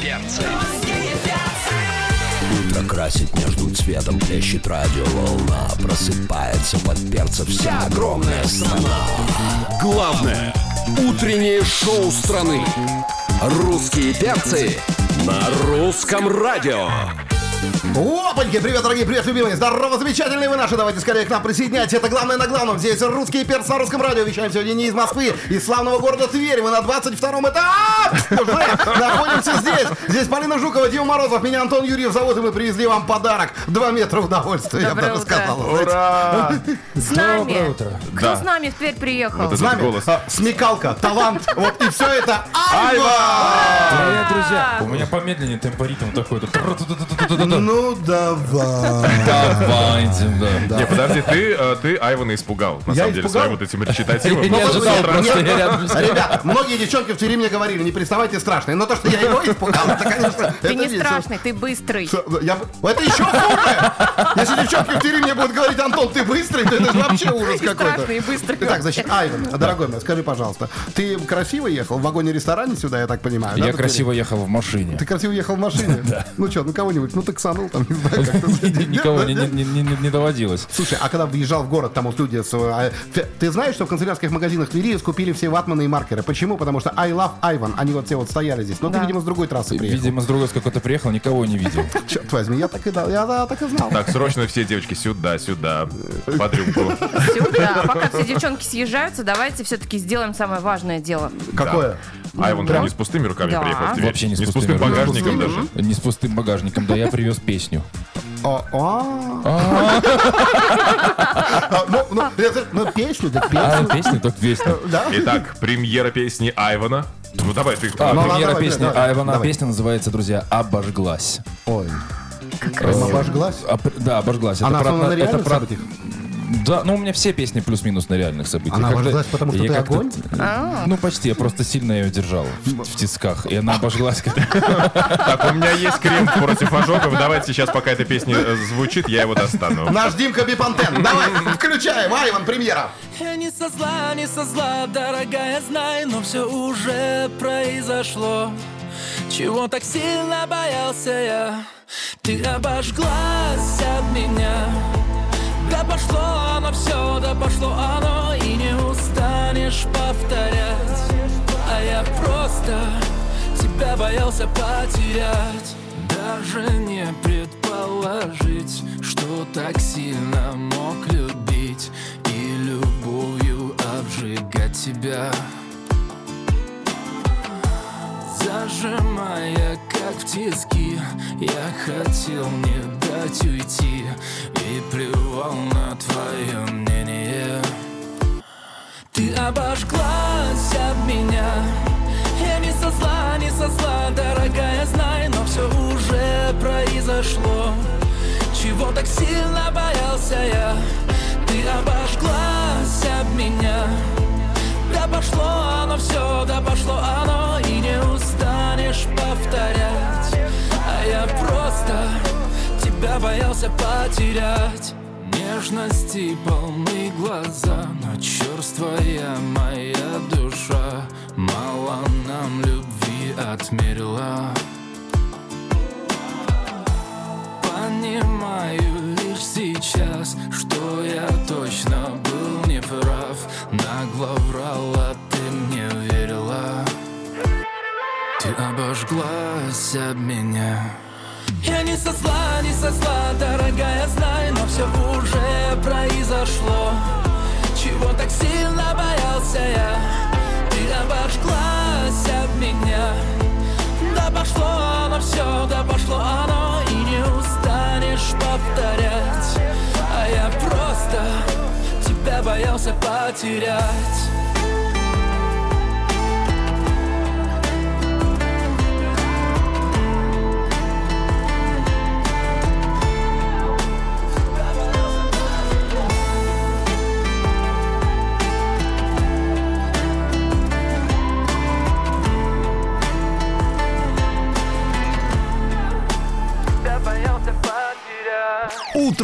перцы. Утро красит между цветом, плещет радиоволна Просыпается под перца вся огромная страна Главное утреннее шоу страны. Русские перцы на русском радио. Опаньки, привет, дорогие, привет, любимые, здорово, замечательные вы наши, давайте скорее к нам присоединяйтесь, это главное на главном, здесь русский перц на русском радио, вещаем сегодня не из Москвы, из славного города Тверь, мы на 22 этапе уже находимся здесь, здесь Полина Жукова, Дима Морозов, меня Антон Юрьев зовут, и мы привезли вам подарок, 2 метра удовольствия, я бы даже сказал. Ура! С нами. Кто Да. с нами в Тверь приехал? С нами голос. а, смекалка, талант, вот и все это Айва! Привет, друзья. У меня помедленнее темпоритм такой. Ну давай. Давайте, да. Не, подожди, ты, э, ты Айвана испугал, на Я самом деле, испугал? своим вот этим речитативом. Я не ожидал с утра. просто, я рядом с ним. Ребят, многие девчонки в Твери мне говорили, не приставайте страшные. Но то, что я его испугал, это, конечно, Ты это не весело. страшный, ты быстрый. Я, это еще хуже! Если девчонки в Твери мне будут говорить, Антон, ты быстрый, то это же вообще ужас И какой-то. страшный, и быстрый. Итак, значит, Айван, дорогой мой, скажи, пожалуйста, ты красиво ехал в вагоне-ресторане сюда, я так понимаю? да, Я до красиво ехал в машине. Ты красиво ехал в машине? Ну что, ну кого-нибудь, ну таксанул там, не знаю, как-то. Никого не, доводилось. Слушай, а когда въезжал в город, там вот люди... фе- Ты знаешь, что в канцелярских магазинах Твери скупили все ватманы и маркеры? Почему? Потому что I love Ivan, они вот все вот стояли здесь. Ну, ты, Да. видимо, с другой трассы приехал. Видимо, с другой с какой-то приехал, никого не видел. Черт возьми, я так и, да, я так и знал. Так, срочно все девочки сюда, сюда, под рюмку. Сюда. Пока все девчонки съезжаются, давайте все-таки сделаем самое важное дело. Какое? Айван прям не с пустыми руками приехал. Вообще не с пустым багажником даже. Не с пустым багажником, да я привез песню. О, а. А, Ну, ну, это- ну, песню, да А, песню. песню, так песню. Итак, премьера песни Айвана. Ну давай, ты... А, Ну, премьера песни Айвана. Песня называется, друзья, «Обожглась». Ой. Прям обожглась? А, пр- Да, «Обожглась». Она про- основана на это про-? Да, ну у меня все песни плюс-минус на реальных событиях. Она обожглась, потому что я ты как-то- огонь? Ну, почти. Я просто сильно ее держал в, в тисках. И она обожглась. Так, у меня есть крем против ожогов. Давайте сейчас, пока эта песня э, звучит, я его достану. Наш Димка Бипантен. Давай, включаем. Айван, премьера. Я не со зла, не со зла, дорогая, знай, но все уже произошло. Чего так сильно боялся я? Ты обожглась от меня. Пошло оно все, да пошло оно, и не устанешь повторять. А я просто тебя боялся потерять. Даже не предположить, что так сильно мог любить и любовью обжигать тебя. Зажимая, как в тиски Я хотел не дать уйти И плевал на твое мнение. Ты обожглась от меня. Я не со зла, не со зла, дорогая, знай Но все уже произошло. Чего так сильно боялся я? Ты обожглась от меня. Да пошло оно все, да пошло оно боялся потерять Нежности полны глаза Но черствая моя душа Мало нам любви отмерила. Понимаю лишь сейчас, что я точно был неправ. Нагло врала, ты мне верила. Ты обожглась об меня Я не со зла, не со зла, дорогая, знай Но все уже произошло. Чего так сильно боялся я? Ты обожглась об меня. Да пошло оно все, да пошло оно И не устанешь повторять. А я просто тебя боялся потерять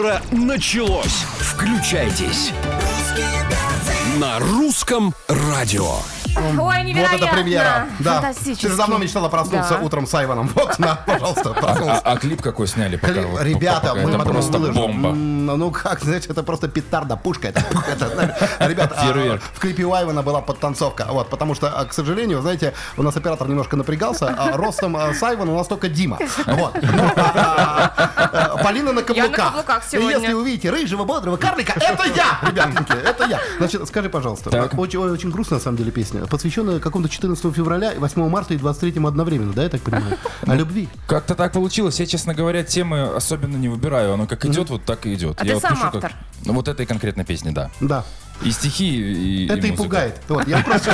Утро началось. Включайтесь. На русском радио. Ой, Вот невероятно. это премьера. Да. Фантастически. Ты же давно мечтала проснуться Да. утром с Айваном. Вот, на, пожалуйста, А, проснулся. а клип какой сняли? Пока, Кли- вот, Ребята, пока мы это потом просто выложим. бомба. Ну как, знаете, это просто петарда, пушка. Это, это, ребята, а, в клипе у Айвана была подтанцовка. Вот, потому что, а, к сожалению, знаете, у нас оператор немножко напрягался. а Ростом а, с Айвана у нас только Дима. Вот. Ну, а, а, а, Полина на каблуках. каблуках И сегодня. Если увидите рыжего, бодрого карлика, это я, ребятки, это я. Значит, скажи, пожалуйста, очень, ой, очень грустная, на самом деле, песня, посвященная какому-то 14 февраля, 8 марта и 23 одновременно, да, я так понимаю? О любви. Как-то так получилось. Я, честно говоря, темы особенно не выбираю. Оно как идет, вот так и идет. А я ты вот сам пишу как- автор? Ну, вот этой конкретной песни, да. Да. И стихи, и, Это и музыка. пугает. Вот, я просто...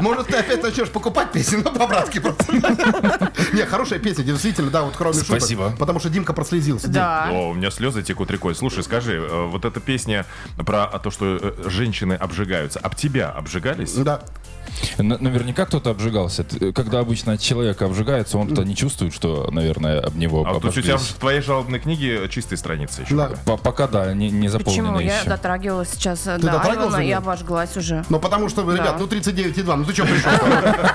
Может, ты опять начнешь покупать песни, ну, по-братски просто. Не, хорошая песня, действительно, да, вот кроме шуток. Спасибо. Потому что Димка прослезился. Да. О, у меня слезы текут рекой. Слушай, скажи, э, вот эта песня про то, что э, женщины обжигаются, об тебя обжигались? Да. Наверняка кто-то обжигался. Когда обычно от человека обжигается, он-то не чувствует, что, наверное, об него А то есть у тебя в твоей жалобной книге чистые страницы еще. Да. пока. По- Пока да, не, не Почему? заполнено Я еще. дотрагивалась сейчас э, до Айвана и обожглась уже. Ну, потому что, ребят, Да. ну 39,2, ну ты что пришел?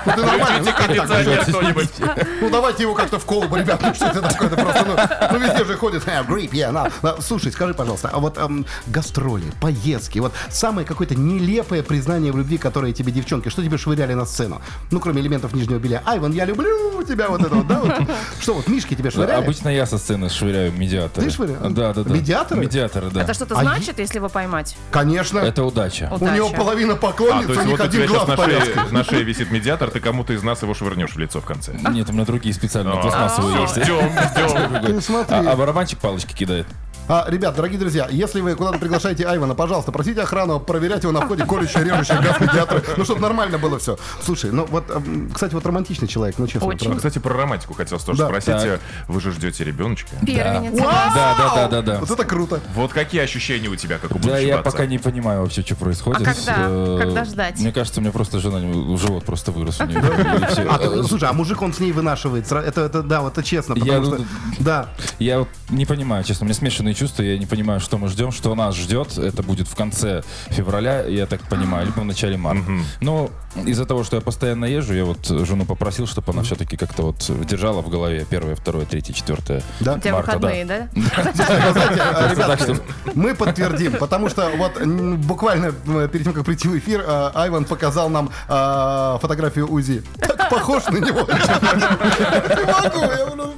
Ну ты нормально, ну. Ну давайте его как-то в колбу, ребят, ну что это такое? Это просто, ну, ну везде же ходит, э, грип, я, Слушай, скажи, пожалуйста, а вот эм, гастроли, поездки, вот самое какое-то нелепое признание в любви, которое тебе девчонки, что тебе швыряли на сцену? Ну, кроме элементов нижнего белья. Айван, я люблю тебя, вот это вот, да? Вот. Что вот, Мишки тебе швыряли? Обычно я со сцены швыряю медиаторы. Ты швыряешь? Да, да, да. Медиаторы? Медиаторы, да. Это что-то А значит, если его поймать? Конечно. Это удача. У Удача. него половина А, поклонниц, то у них вот у один тебя сейчас глаз на шее, на шее висит медиатор, ты кому-то из нас его швырнешь в лицо в конце. Нет, у меня другие специальные А, пластмассовые есть. Ждем, ждем. А, а барабанчик палочки кидает. А, ребят, дорогие друзья, если вы куда-то приглашаете Айвана, пожалуйста, просите охрану проверять его на входе колющие, режущие газ медиаторы. Ну, чтобы нормально было все. Слушай, ну вот, эм, кстати, вот романтичный человек, ну честно. Очень. правда. Кстати, про романтику хотел тоже Да. спросить. Так. Вы же ждете ребеночка. Первенец. Да, да, да, да, да. Вот это круто. Вот какие ощущения у тебя, как у Да, будущего я отца? пока не понимаю вообще, что происходит. А когда? Э, Когда ждать? Мне кажется, у меня просто жена, живот просто вырос у нее. А, слушай, а мужик он с ней вынашивает. Это, это да, вот это честно. Я, Потому что, ну, да. Я вот не понимаю, честно, у меня смешанные чувства, я не понимаю, что мы ждем, что нас ждет. Это будет в конце февраля, я так понимаю, либо в начале марта. Но из-за того, что я постоянно езжу, я вот жену попросил, чтобы она все-таки как-то вот держала в голове первое, второе, третье, четвертое. Да. У тебя Марта, выходные, да? Ребятки, мы подтвердим, потому что вот буквально э, перед тем, как прийти в эфир, э, Айван показал нам э, фотографию УЗИ. Так похож на него. Не могу, я просто-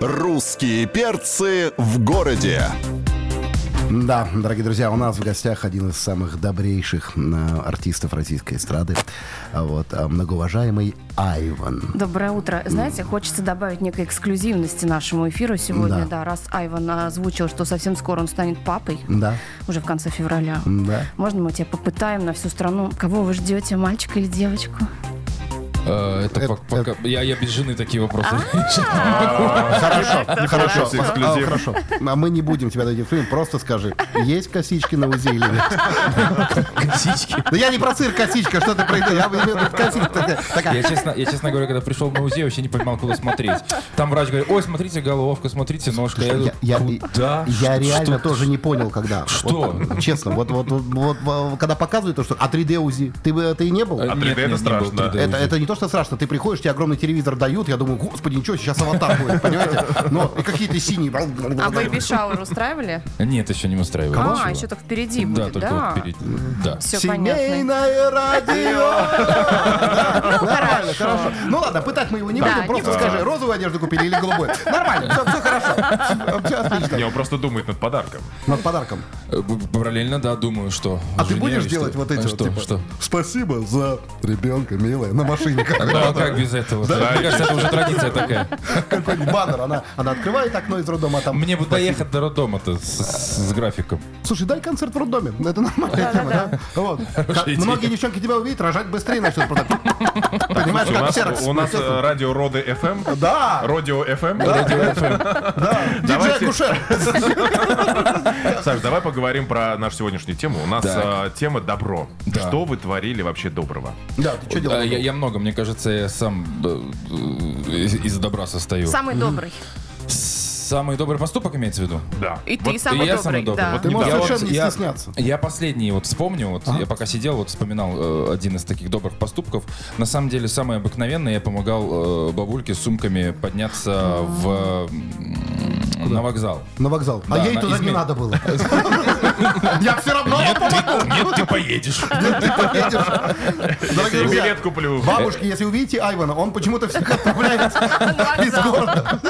я- Русские перцы в городе. Да, дорогие друзья, у нас в гостях один из самых добрейших э, артистов российской эстрады, а вот, а, многоуважаемый Айван. Доброе утро. Знаете, хочется добавить некой эксклюзивности нашему эфиру сегодня. Да. Да, раз Айван озвучил, что совсем скоро он станет папой, Да, уже в конце февраля. да. Можно мы тебя попытаем на всю страну? Кого вы ждете, мальчика или девочку? Э, Это пок- пока... Я я без жены такие вопросы. Хорошо, хорошо, Неплохой эксклюзив. А, хорошо. А мы не будем тебя дойти в фильм, просто скажи, есть косички на УЗИ или нет? Косички. Да я не про цирк косичка, что ты про это? Я имею в виду косичка такая- Я честно, я, честно говоря, когда пришел в музей, вообще не понимал, куда смотреть. Там врач говорит, ой, смотрите головка, смотрите ножка. Я, куда? я реально тоже не понял, когда. Что? Честно, вот, вот, вот, когда показывают то, что... А 3D УЗИ? Ты, бы- ты не был? Э, А 3D нет, это страшно. был 3D Это, УЗИ. это не то, что страшно. Ты приходишь, тебе огромный телевизор дают, я думаю, господи, ничего, сейчас аватар будет, понимаете? Но и какие-то синие. А baby shower устраивали? Нет, еще не устраивает. А, ничего. еще так впереди Да, будет, только да? вот впереди. Да. Все понятно. Семейное радио. Да, Нормально, хорошо. Ну ладно, пытать мы его не Да, будем. Просто скажи, розовую одежду купили или голубую? Нормально, все хорошо. Все отлично. Не, он просто думает над подарком. Над подарком. Э, Параллельно, да, думаю, что. А ты будешь делать вот эти А вот, типа, что? Спасибо за ребенка, милая, на машине. Ну а как без этого? Мне кажется, это уже традиция такая. Какой-нибудь баннер. Она, она открывает окно из роддома, а там... Мне бы доехать до роддома-то с, с графиком. Слушай, дай концерт в роддоме. Это нормальная тема, да? Вот. Многие девчонки тебя увидят, рожать быстрее начнут. Понимаешь, У как нас, ксерокс. у нас э, радио Роды FM. Да, Родио FM. да. Давайте. Диджей-акушер. Саш, давай поговорим про нашу сегодняшнюю тему. У нас э, тема добро. Да. Что вы творили вообще доброго? Да, ты что Да, делал? я много, мне кажется, я сам э, э, из, из добра состою. Самый добрый. Самый добрый поступок имеется в виду? Да. И Вот ты самый И я добрый, самый добрый. да. Вот Ты можешь я совершенно не я- стесняться. Я последний вот вспомню, вот я пока сидел, вот вспоминал э, один из таких добрых поступков. На самом деле самый обыкновенный, я помогал э, бабульке с сумками подняться в м, на вокзал. На вокзал. А Да, ей на туда не изме- надо было. Я все равно вам помогу. Нет, ты поедешь. Ты поедешь. Дорогие друзья, билет куплю. Бабушки, если увидите Айвана, он почему-то всегда отправляется из города.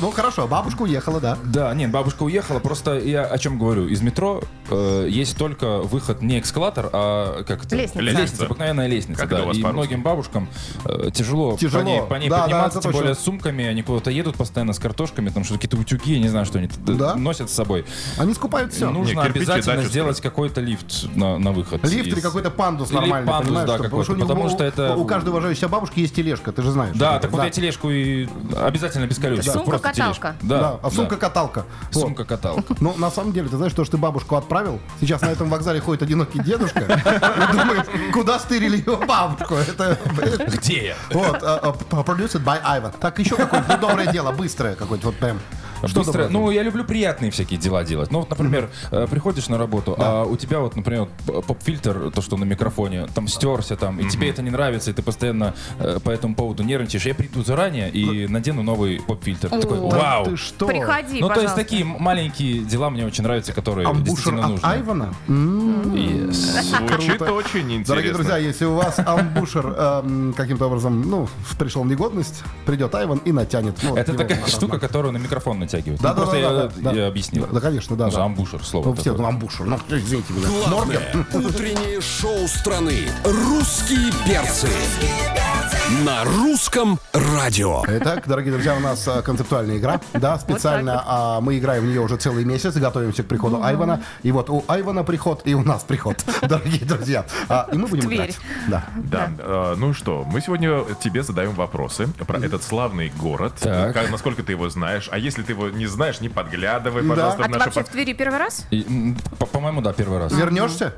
Ну хорошо, бабушка уехала, да. Да, нет, бабушка уехала. Просто я о чем говорю. Из метро э, есть только выход не эскалатор, а как это? Лестница. Лестница. обыкновенная лестница. Как да. это у вас И многим бабушкам э, тяжело, Тяжело. по ней, по ней Да, да, подниматься, это тем более с сумками. Они куда-то едут постоянно с картошками, там что какие-то утюги, я не знаю, что они т- Да. носят с собой. Они скупают все. Нужно Не, кирпичи обязательно дачу сделать какой-то лифт на, на выход. Лифт или из- какой-то пандус Или нормальный, пандус, да, что- какой-то, у него- потому что это- У каждой уважающей себя бабушки есть тележка, ты же знаешь. Да, так вот я тележку и обязательно без колес. Сумка просто тележку. каталка. Да, Да, а сумка-каталка. Вот. Сумка-каталка. Ну, на самом деле, ты знаешь, то, что ты бабушку отправил, сейчас на этом вокзале ходит одинокий дедушка и думает, куда стырили его бабушку. Это, Где я? вот, а, а, produced by Ivan. Так, еще какое-нибудь ну, доброе дело, быстрое какое-нибудь, вот прям. Что Быстро- ну, я люблю приятные всякие дела делать. Ну, вот, например, э, приходишь на работу, а у тебя вот, например, поп-фильтр, то, что на микрофоне, там стерся, там, и тебе это не нравится, и ты постоянно э, по этому поводу нервничаешь. Я приду заранее и надену новый поп-фильтр. Ты Такой, О. Да вау! ты что? Приходи, Ну, то есть пожалуйста. такие маленькие дела мне очень нравятся, которые Амбушер действительно от нужны. Айвана? Yes. Звучит Круто. очень интересно. Дорогие друзья, если у вас амбушер эм, каким-то образом, ну, пришел в негодность, придет Айван и натянет. Ну, Это такая штука, которую на микрофон натягивают. Да, Ну, да, просто да, я, да, да. я объяснил. Да, конечно, да. Потому да. амбушер слово Ну, все, ну, амбушер. Ну, извините меня. Главное утреннее шоу страны «Русские перцы» на русском радио. Итак, дорогие друзья, у нас а, концептуальная игра. Да, специально а, мы играем в нее уже целый месяц, готовимся к приходу Айвана. И вот у Айвана приход, и у нас приход, дорогие друзья. А, и мы будем Тверь. играть. Да. Да. э, ну что, мы сегодня тебе задаем вопросы про этот славный город. Как- насколько ты его знаешь. А если ты его не знаешь, не подглядывай, Да. пожалуйста, А в ты вообще под- в Твери первый раз? И, м, по- По-моему, да, первый раз. Вернешься?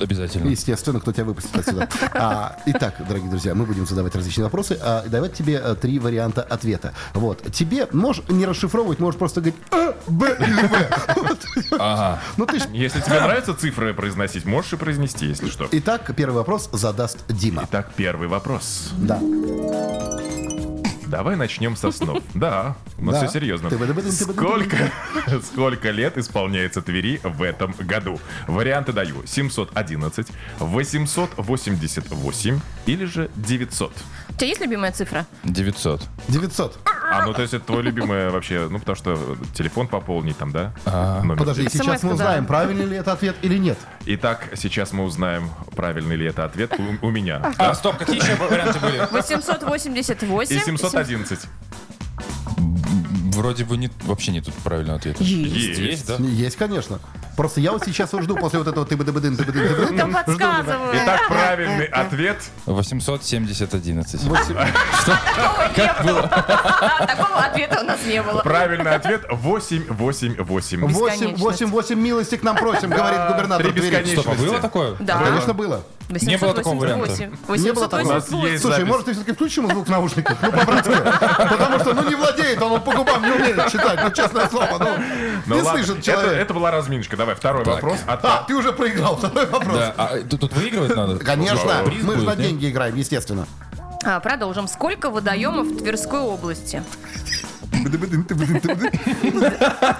Обязательно. Естественно, кто тебя выпустит отсюда. А, итак, дорогие друзья, мы будем задавать различные вопросы, а, и давать тебе а, три варианта ответа. Вот. Тебе можешь не расшифровывать, можешь просто говорить А, Б или В. Вот. Ага. Ну ты ж... Если тебе нравятся цифры произносить, можешь и произнести, если что. Итак, первый вопрос задаст Дима. Итак, первый вопрос. Да. Давай начнем со снов. Да, Да. все серьезно. Сколько, сколько лет исполняется Твери в этом году? Варианты даю. 711, 888 или же 900. У тебя есть любимая цифра? 900. 900. А, ну то есть это твой любимый вообще, ну потому что телефон пополнить там, да? Номер. Подожди, сейчас мы узнаем, правильный ли это ответ или нет. Итак, сейчас мы узнаем, правильный ли это ответ у, у меня. А, стоп, какие еще варианты были? 888. И 711. Вроде бы не, вообще не тут правильного ответа. Есть. Есть, да? Есть, конечно. Просто я вот сейчас жду после вот этого ты бы ты бы ты бы ты бы Да подсказываю. Итак, правильный ответ 870 11. Как было? Такого ответа у нас не было. Правильный ответ 888. 8, Бесконечность. 8, 8 милости к нам просим, говорит губернатор Три бесконечности. Было такое? Да. Конечно, было. Не было такого варианта. 888. Не было такого. Слушай, может, ты все-таки включишь ему звук в наушниках? Ну, по-братски. Потому что, ну, не владеет, он по губам не умеет читать, ну, честное слово. Ну, Ну не слышит это, человек. это была разминочка. Давай, второй вопрос. А, ты уже проиграл. Второй вопрос. А тут, выигрывать надо? Конечно, мы же на деньги играем, естественно. А, Продолжим. Сколько водоемов в Тверской области?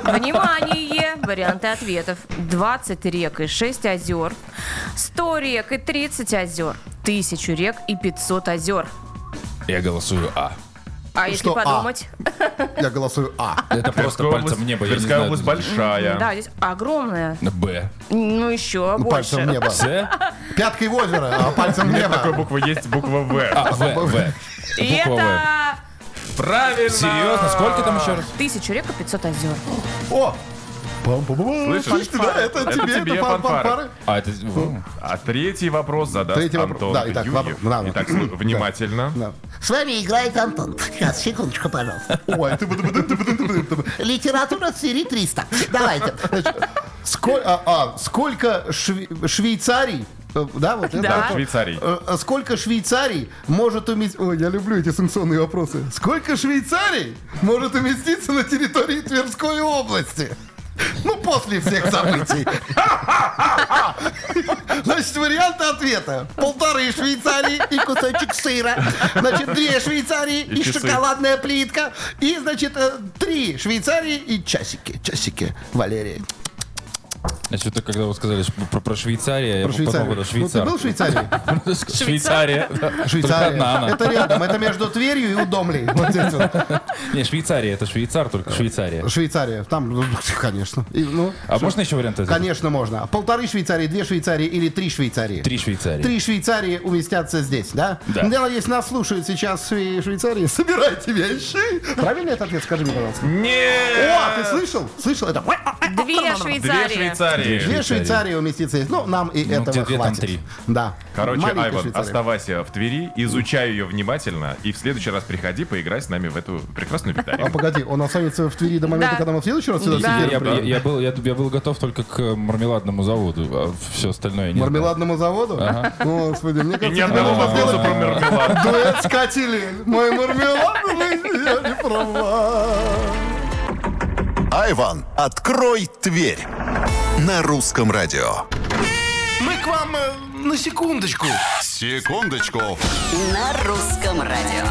Внимание! Варианты ответов. 20 рек и 6 озер. 100 рек и 30 озер. 1000 рек и 500 озер. Я голосую А. А если Что А? подумать? Я голосую А. Это просто пальцем область- в небо, Тверская знаю. область большая. Да, здесь огромная. Б. Ну, еще Ну, больше. Пальцем в небо. С. Пяткой в озеро, а пальцем в такой буквы, есть буква В. А, В, В. И это Правильно! Серьезно? Сколько там еще раз? тысячу рек и 500 озер. О! Пам-пам-пам. Слышишь? Слышишь ты, да? Это Это тебе, тебе это фан- фанфары. фанфары. А, это... А третий вопрос задаст Третий вопрос. Антон Да, итак, Юрьев. вопрос. Да, да. Итак, слу- внимательно. Да. С вами играет Антон. Сейчас, секундочку, пожалуйста. Ой, ты ты ты ты бы- ты бы- Литература серии 300. Давайте. Сколь- а, а, Сколько шве- Швейцарий Да, вот это. Да. вот. Швейцарий. Э, э, Сколько Швейцарий может уместиться... Ой, я люблю эти санкционные вопросы. Сколько Швейцарий может уместиться на территории Тверской области? Ну, после всех событий. Значит, варианты ответа. Полторы Швейцарии и кусочек сыра. Значит, две Швейцарии и, часы. шоколадная плитка. И, значит, э, три Швейцарии и часики. Часики, Валерий. Значит, это когда вы сказали что про, про Швейцарию, я Про потом Швейцарию. это Ну, ты Швейцар. был в Швейцарии? Швейцария. Швейцария. Это рядом, это между Тверью и Удомлей. Вот здесь вот. Не, Швейцария, это Швейцар, только Швейцария. Швейцария. Там, ну, конечно. И, ну, А можно еще варианты? Конечно, можно. Полторы Швейцарии, две Швейцарии или три Швейцарии? Три Швейцарии. Три Швейцарии уместятся здесь, да? Да. Дело, если нас слушают сейчас в Швейцарии, собирайте вещи. Правильный этот ответ? Скажи мне, пожалуйста. Нет! О, ты слышал? Слышал это? Две Швейцарии. Швейцарии. Две Швейцарии уместится здесь. Ну, нам и Ну, этого где две, там хватит. три. Да. Короче, Маленькая Айван, Швейцария. оставайся в Твери, изучай ее внимательно, и в следующий раз приходи, поиграй с нами в эту прекрасную А викторину. погоди, он останется в Твери до момента, Да. когда мы в следующий раз сюда Да. Я, я- я был, я, я был готов только к мармеладному заводу, а все остальное не знаю. Мармеладному заводу? Господи, мне И кажется, ни одного вопроса про мармелад. дуэт с Катилин. Мой мармеладный, я не права. Айван, открой Тверь. На русском радио. Мы к вам э, на секундочку. Секундочку. На русском радио.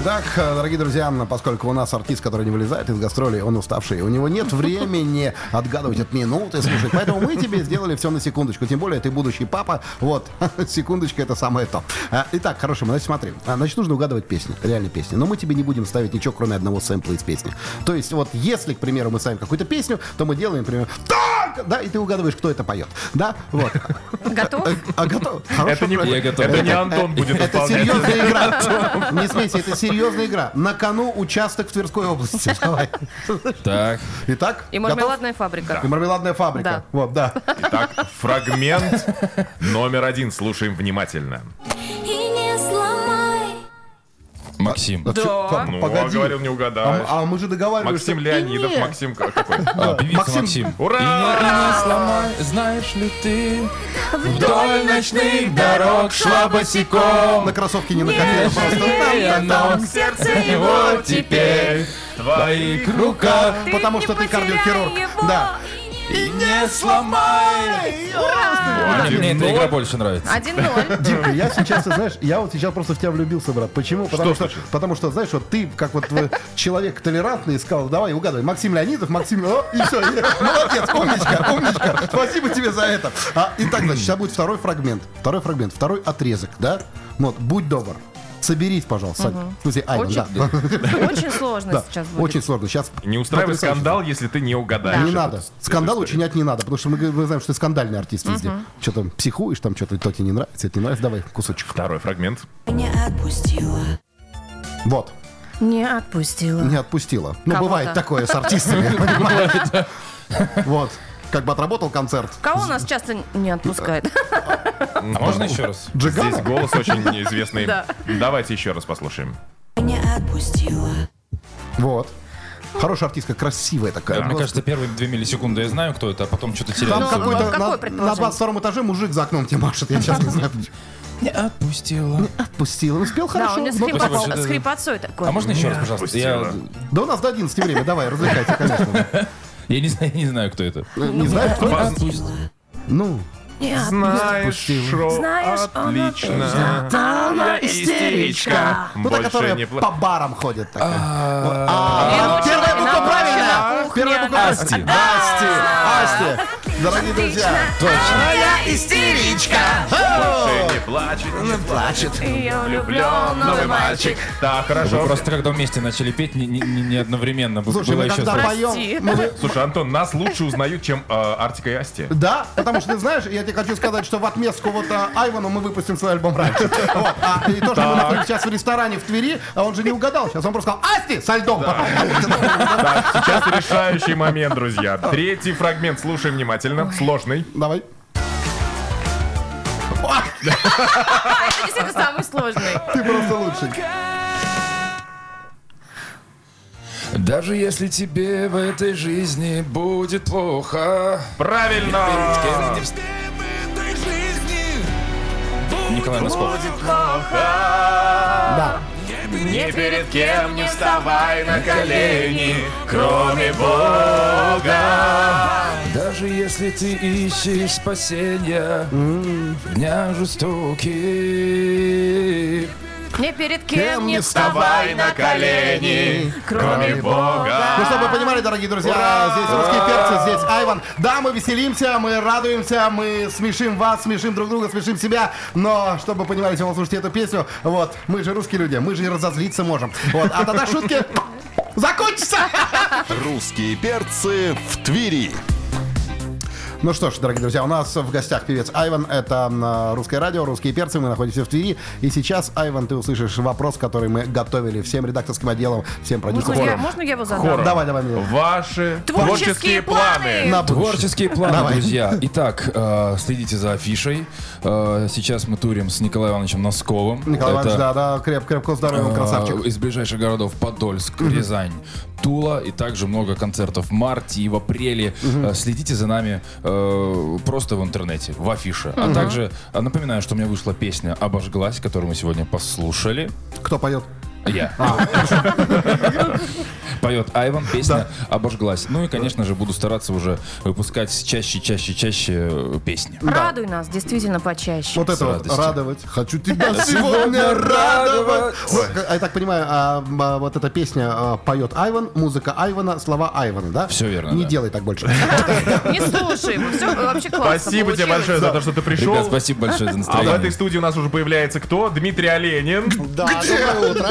Итак, э, дорогие друзья, поскольку у нас артист, который не вылезает из гастролей, он уставший, у него нет времени отгадывать от минуты, слушать. Поэтому мы тебе сделали все на секундочку. Тем более, ты будущий папа. Вот, секундочка это самое то. А, Итак, хорошо, значит, смотри. А, Значит, нужно угадывать песни, реальные песни. Но мы тебе не будем ставить ничего, кроме одного сэмпла из песни. То есть, вот, если, к примеру, мы ставим какую-то песню, то мы делаем, например, так, да, и ты угадываешь, кто это поет. Да, вот. Готов? Э, А готов? Это Хорошо, не, Я готов. это не Антон будет это серьезная игра. Не смейся, это серьезная игра. На кону участок в Тверской области. Давай. Так, Итак, И готов? мармеладная фабрика. И мармеладная фабрика. Да. Вот, да. Итак, фрагмент номер один. Слушаем внимательно. Сломай. Максим. А чё, Да. Ну, Погоди. говорил, не А, угадаешь. а мы же договаривались. Максим Леонидов, Не. Максим какой? А, певица Максим. Максим. Ура! И не, и не сломай, знаешь ли ты, вдоль ночных дорог шла босиком. На кроссовке не накатила просто. И оно Сердце его теперь в твоих руках. Потому что ты кардиохирург. Да. И не сломай. А, Мне эта игра больше нравится. 1-0. Димка, я сейчас, ты знаешь, я вот сейчас просто в тебя влюбился, брат. Почему? Потому что, потому что, знаешь, вот ты, как вот э, человек толерантный, сказал, давай угадывай, Максим Леонидов, Максим, О, и все, молодец, умничка, умничка, спасибо тебе за это. А, итак, значит, сейчас будет второй фрагмент, второй фрагмент, второй отрезок, да? Вот, будь добр, соберись, пожалуйста. В смысле, Айван, Очень- да. Очень сложно Да, сейчас будет. очень сложно. Сейчас Не устраивай скандал, если ты не угадаешь. Не надо. Скандал учинять не надо, потому что мы, мы знаем, что ты скандальный артист везде. Что там психуешь, там что-то то тебе не нравится, это не нравится. Давай кусочек. Второй фрагмент. Не отпустила. Вот. Не отпустила. Не отпустила. Ну, бывает такое с артистами. Вот. Как бы отработал концерт. Кого нас часто не отпускает? А можно еще раз? Здесь Джигана? голос очень известный. Да. Давайте еще раз послушаем. Не отпустила. Вот. Хорошая артистка, красивая такая. Мне Просто. кажется, первые две миллисекунды я знаю, кто это, а потом что-то теряю. Там Ну, какой-то какое на, на предположение? 22 этаже мужик за окном тебе машет. Я сейчас не знаю. Не отпустила. Отпустил. Ну, спел Да, хорошо. у него с хрипотцой- такой. А можно еще раз, пожалуйста? Отпустила. Да у нас до 11 время. Давай, развлекайся, конечно. я не знаю, не знаю, кто это. Не знаю, кто это? Ну, Знаешь, шо, Знаешь, она отлично. Она Истеричка. ну та, Больше которая не по пла- барам ходит. такая. А, А, Первая буква правильная. на кухне. Первая буква Асти. Асти. Асти. Дорогие друзья. истеричка. Больше не плачет, не Плачет. Я влюблен, новый мальчик. Так, Вы хорошо. просто когда вместе начали петь, не, не- не- одновременно. Слушай, было мы еще когда поем... мы- Слушай, Антон, нас лучше узнают, чем э, Артика и Асти. Да, потому что ты знаешь, я тебе хочу сказать, что в отместку вот а, Айвану мы выпустим свой альбом раньше. Вот. А, и то, что мы находимся сейчас в ресторане в Твери, а он же не угадал. Сейчас он просто сказал, Асти, со льдом. Так, сейчас решающий момент, друзья. Третий фрагмент, слушаем внимательно. Сложный. Давай. Это действительно самый сложный. Ты просто лучший. Даже если тебе в этой жизни будет плохо, Правильно! в этой жизни Николай Носков. Да. Ни перед кем не вставай на колени, кроме Бога. Даже если ты ищешь спасения в дня жестоких. Не перед кем не Вставай на колени, кроме Бога. Ну, чтобы вы понимали, дорогие друзья, здесь русские перцы, здесь Айван. Да, мы веселимся, мы радуемся, мы смешим вас, смешим друг друга, смешим себя. Но, чтобы вы понимали, если вы слушаете эту песню, вот, мы же русские люди, мы же и разозлиться можем. Вот, а тогда шутки закончатся. Русские перцы в Твери. Ну что ж, дорогие друзья, у нас в гостях певец Айван. Это м, русское радио, русские перцы. Мы находимся в Твери. И сейчас, Айван, ты услышишь вопрос, который мы готовили всем редакторским отделом, всем Можно продюсерам. я, можно я его задам? Хором. Давай, давай, Мила. Ваши Творческие творческие планы. На. Творческие планы, Давай. друзья. Итак, э, следите за афишей. Э, сейчас мы турим с Николаем Ивановичем Носковым. Николай Иванович, Это, да, да, креп, крепко здоровый, он э, красавчик. Из ближайших городов Подольск, Рязань, Тула и также много концертов в марте и в апреле. Э, Следите за нами э, просто в интернете, в афише. А также э, напоминаю, что у меня вышла песня «Обожглась», которую мы сегодня послушали. Кто поет? Я. Поет Айван, песня «Обожглась». Ну и, конечно же, буду стараться уже выпускать чаще, чаще, чаще э, песни. Радуй нас, действительно, почаще. Вот это вот, радовать. Хочу тебя сегодня радовать. Ну, а Я так понимаю, а, а, вот эта песня поет Айван, музыка Айвана, слова Айвана, да? Всё верно, Не делай так больше. Не слушай его, все вообще классно Спасибо тебе большое за то, что ты пришел. Спасибо большое за А в настроение. этой студии у нас уже появляется кто? Дмитрий Оленин. Да, доброе утро.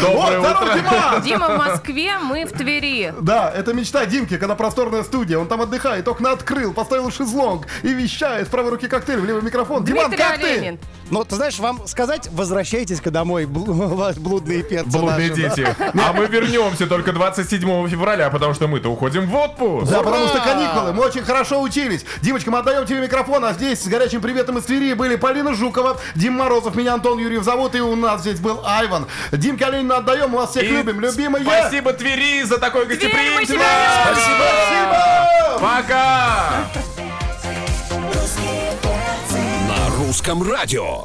Доброе утро. Дима! Дима в Москве, мы в Твери. Да, это мечта Димки, когда просторная студия. Он там отдыхает, окна открыл, поставил шезлонг и вещает. В правой руке коктейль, в левый микрофон. Диман, Дмитрий как ты? Ну, ты знаешь, вам сказать, возвращайтесь-ка домой, бл- блудные перцы Блудные наши, да. дети. А мы вернемся только 27 февраля, потому что мы-то уходим в отпуск. Да, потому что каникулы, мы очень хорошо учились. Димочка, мы отдаем тебе микрофон, а здесь с горячим приветом из Твери были Полина Жукова, Дим Морозов, меня Антон Юрьев зовут, и у нас здесь был Айван. Димке Оленина отдаем, мы вас всех И любим, любимые. Спасибо Твери за такое гостеприимство. любим. Спасибо! Пока! На русском радио.